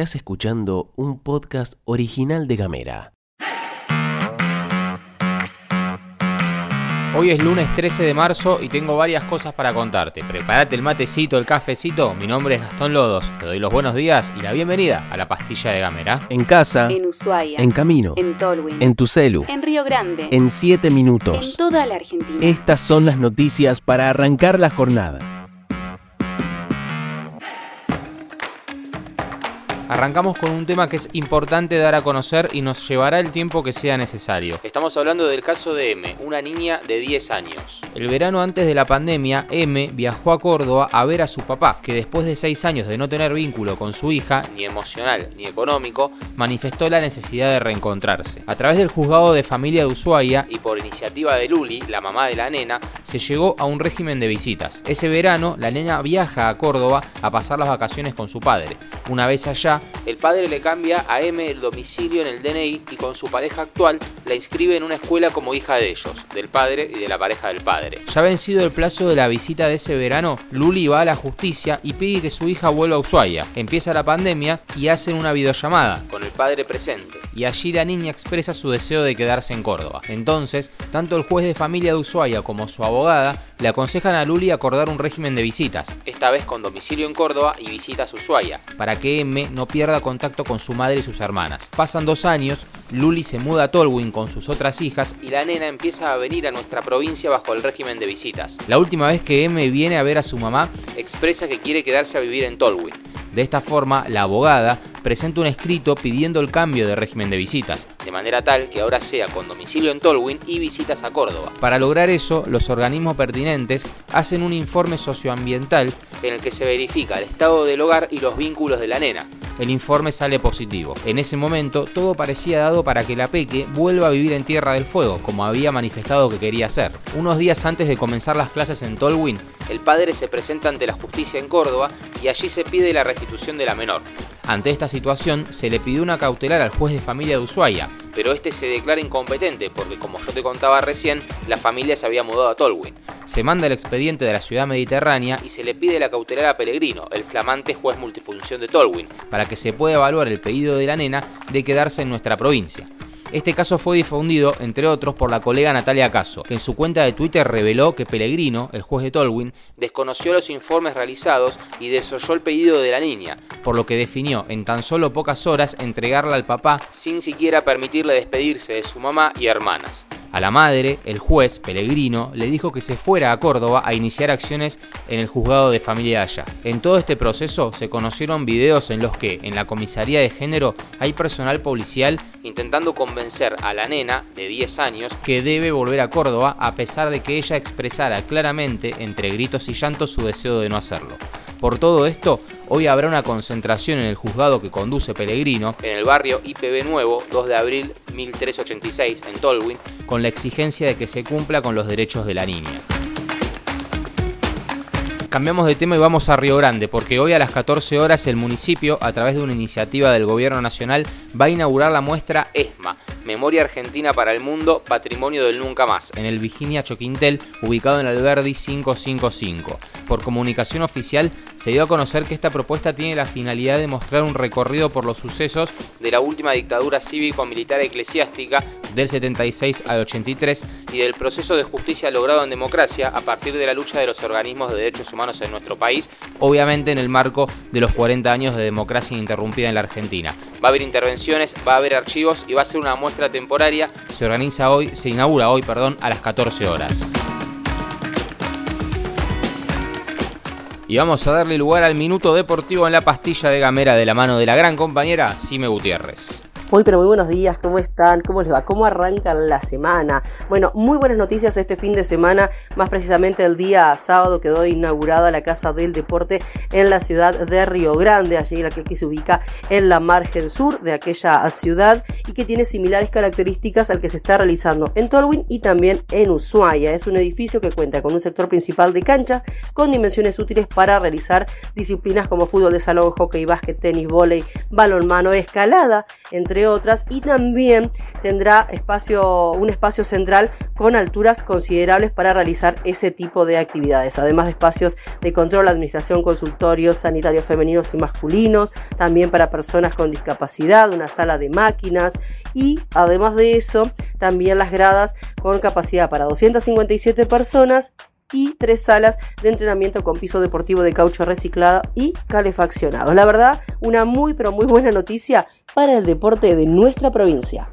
Estás escuchando un podcast original de Gamera. Hoy es lunes 13 de marzo y tengo varias cosas para contarte. Prepárate el matecito, el cafecito. Mi nombre es Gastón Lodos. Te doy los buenos días y la bienvenida a la pastilla de Gamera. En casa, En Ushuaia. en camino, En Tolwyn. en tu celu, En Río Grande. en 7 En minutos. toda la Argentina. Estas son las noticias para arrancar la jornada. Arrancamos con un tema que es importante dar a conocer y nos llevará el tiempo que sea necesario. Estamos hablando del caso de M, una niña de 10 años. El verano antes de la pandemia, M viajó a Córdoba a ver a su papá, que después de 6 años de no tener vínculo con su hija, ni emocional ni económico, manifestó la necesidad de reencontrarse. A través del juzgado de familia de Ushuaia y por iniciativa de Luli, la mamá de la nena, se llegó a un régimen de visitas. Ese verano, la nena viaja a Córdoba a pasar las vacaciones con su padre. Una vez allá, el padre le cambia a M el domicilio en el DNI y con su pareja actual la inscribe en una escuela como hija de ellos, del padre y de la pareja del padre. Ya vencido el plazo de la visita de ese verano, Luli va a la justicia y pide que su hija vuelva a Ushuaia. Empieza la pandemia y hacen una videollamada con el padre presente. Y allí la niña expresa su deseo de quedarse en Córdoba. Entonces, tanto el juez de familia de Ushuaia como su abogada le aconsejan a Luli acordar un régimen de visitas, esta vez con domicilio en Córdoba y visitas a Ushuaia, para que M no pierda contacto con su madre y sus hermanas. Pasan dos años, Luli se muda a Tolwyn con sus otras hijas y la nena empieza a venir a nuestra provincia bajo el régimen de visitas. La última vez que M viene a ver a su mamá, expresa que quiere quedarse a vivir en Tolwyn. De esta forma, la abogada presenta un escrito pidiendo el cambio de régimen de visitas, de manera tal que ahora sea con domicilio en Tolwyn y visitas a Córdoba. Para lograr eso, los organismos pertinentes hacen un informe socioambiental en el que se verifica el estado del hogar y los vínculos de la nena. El informe sale positivo. En ese momento, todo parecía dado para que la Peque vuelva a vivir en Tierra del Fuego, como había manifestado que quería hacer. Unos días antes de comenzar las clases en Tolwyn, el padre se presenta ante la justicia en Córdoba y allí se pide la restitución de la menor. Ante esta situación, se le pidió una cautelar al juez de familia de Ushuaia, pero este se declara incompetente porque, como yo te contaba recién, la familia se había mudado a Tolwyn. Se manda el expediente de la ciudad mediterránea y se le pide la cautelar a Pellegrino, el flamante juez multifunción de Tolwyn, para que se pueda evaluar el pedido de la nena de quedarse en nuestra provincia. Este caso fue difundido, entre otros, por la colega Natalia Caso, que en su cuenta de Twitter reveló que Pellegrino, el juez de Tolwyn, desconoció los informes realizados y desoyó el pedido de la niña, por lo que definió en tan solo pocas horas entregarla al papá sin siquiera permitirle despedirse de su mamá y hermanas. A la madre, el juez, Pellegrino, le dijo que se fuera a Córdoba a iniciar acciones en el juzgado de familia allá. En todo este proceso se conocieron videos en los que, en la comisaría de género, hay personal policial intentando convencer a la nena, de 10 años, que debe volver a Córdoba a pesar de que ella expresara claramente, entre gritos y llantos, su deseo de no hacerlo. Por todo esto, hoy habrá una concentración en el juzgado que conduce Pellegrino, en el barrio IPB Nuevo, 2 de abril 1386, en Tolwyn, con la exigencia de que se cumpla con los derechos de la niña. Cambiamos de tema y vamos a Río Grande, porque hoy a las 14 horas el municipio, a través de una iniciativa del Gobierno Nacional, va a inaugurar la muestra ESMA, Memoria Argentina para el Mundo, Patrimonio del Nunca Más, en el Virginia Choquintel, ubicado en Alberdi 555. Por comunicación oficial, se dio a conocer que esta propuesta tiene la finalidad de mostrar un recorrido por los sucesos de la última dictadura cívico-militar eclesiástica del 76 al 83 y del proceso de justicia logrado en democracia a partir de la lucha de los organismos de derechos humanos en nuestro país, obviamente en el marco de los 40 años de democracia ininterrumpida en la Argentina. Va a haber intervenciones, va a haber archivos y va a ser una muestra temporaria. Se organiza hoy, se inaugura hoy, perdón, a las 14 horas. Y vamos a darle lugar al minuto deportivo en la pastilla de Gamera de la mano de la gran compañera Sime Gutiérrez. Muy pero muy buenos días, ¿cómo están? ¿Cómo les va? ¿Cómo arrancan la semana? Bueno, muy buenas noticias este fin de semana, más precisamente el día sábado quedó inaugurada la Casa del Deporte en la ciudad de Río Grande, allí la que se ubica en la margen sur de aquella ciudad y que tiene similares características al que se está realizando en Tolwyn y también en Ushuaia. Es un edificio que cuenta con un sector principal de cancha con dimensiones útiles para realizar disciplinas como fútbol de salón, hockey, básquet, tenis, vóley, balonmano, escalada, entre otras, y también tendrá espacio, un espacio central con alturas considerables para realizar ese tipo de actividades, además de espacios de control, administración, consultorios sanitarios femeninos y masculinos, también para personas con discapacidad, una sala de máquinas y además de eso, también las gradas con capacidad para 257 personas y tres salas de entrenamiento con piso deportivo de caucho reciclado y calefaccionado. La verdad, una muy pero muy buena noticia para el deporte de nuestra provincia.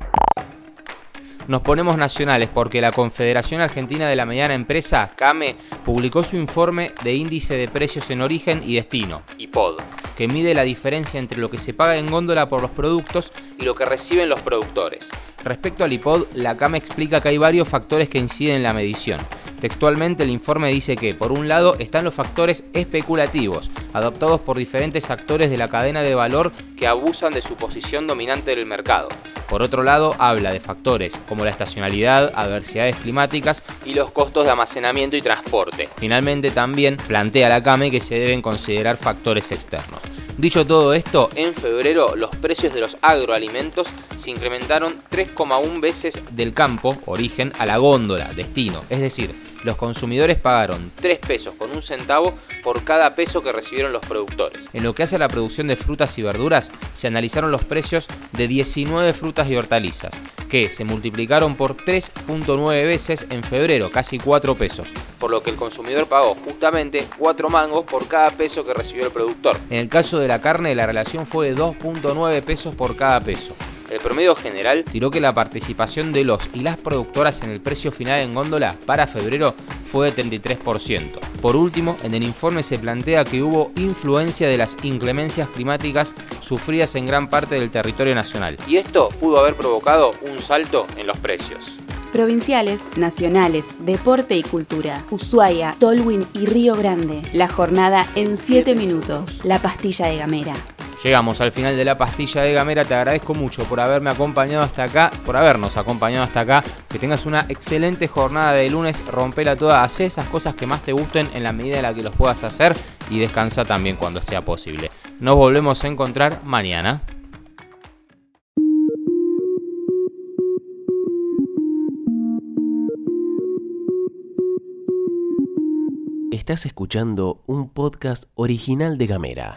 Nos ponemos nacionales porque la Confederación Argentina de la Mediana Empresa, CAME, publicó su informe de índice de precios en origen y destino, IPOD, que mide la diferencia entre lo que se paga en góndola por los productos y lo que reciben los productores. Respecto al IPOD, la CAME explica que hay varios factores que inciden en la medición. Textualmente el informe dice que, por un lado, están los factores especulativos, adoptados por diferentes actores de la cadena de valor que abusan de su posición dominante en el mercado. Por otro lado, habla de factores como la estacionalidad, adversidades climáticas y los costos de almacenamiento y transporte. Finalmente también plantea la CAME que se deben considerar factores externos. Dicho todo esto, en febrero los precios de los agroalimentos se incrementaron 3,1 veces del campo, origen, a la góndola, destino. Es decir, los consumidores pagaron 3 pesos con un centavo por cada peso que recibieron los productores. En lo que hace a la producción de frutas y verduras, se analizaron los precios de 19 frutas y hortalizas, que se multiplicaron por 3.9 veces en febrero, casi 4 pesos, por lo que el consumidor pagó justamente 4 mangos por cada peso que recibió el productor. En el caso de la carne, la relación fue de 2.9 pesos por cada peso. El promedio general tiró que la participación de los y las productoras en el precio final en góndola para febrero fue de 33%. Por último, en el informe se plantea que hubo influencia de las inclemencias climáticas sufridas en gran parte del territorio nacional, y esto pudo haber provocado un salto en los precios. Provinciales, nacionales, deporte y cultura. Ushuaia, Tolwyn y Río Grande. La jornada en 7 minutos. La pastilla de Gamera. Llegamos al final de la pastilla de Gamera. Te agradezco mucho por haberme acompañado hasta acá, por habernos acompañado hasta acá. Que tengas una excelente jornada de lunes. Rompela toda, haz esas cosas que más te gusten en la medida en la que los puedas hacer y descansa también cuando sea posible. Nos volvemos a encontrar mañana. Estás escuchando un podcast original de Gamera.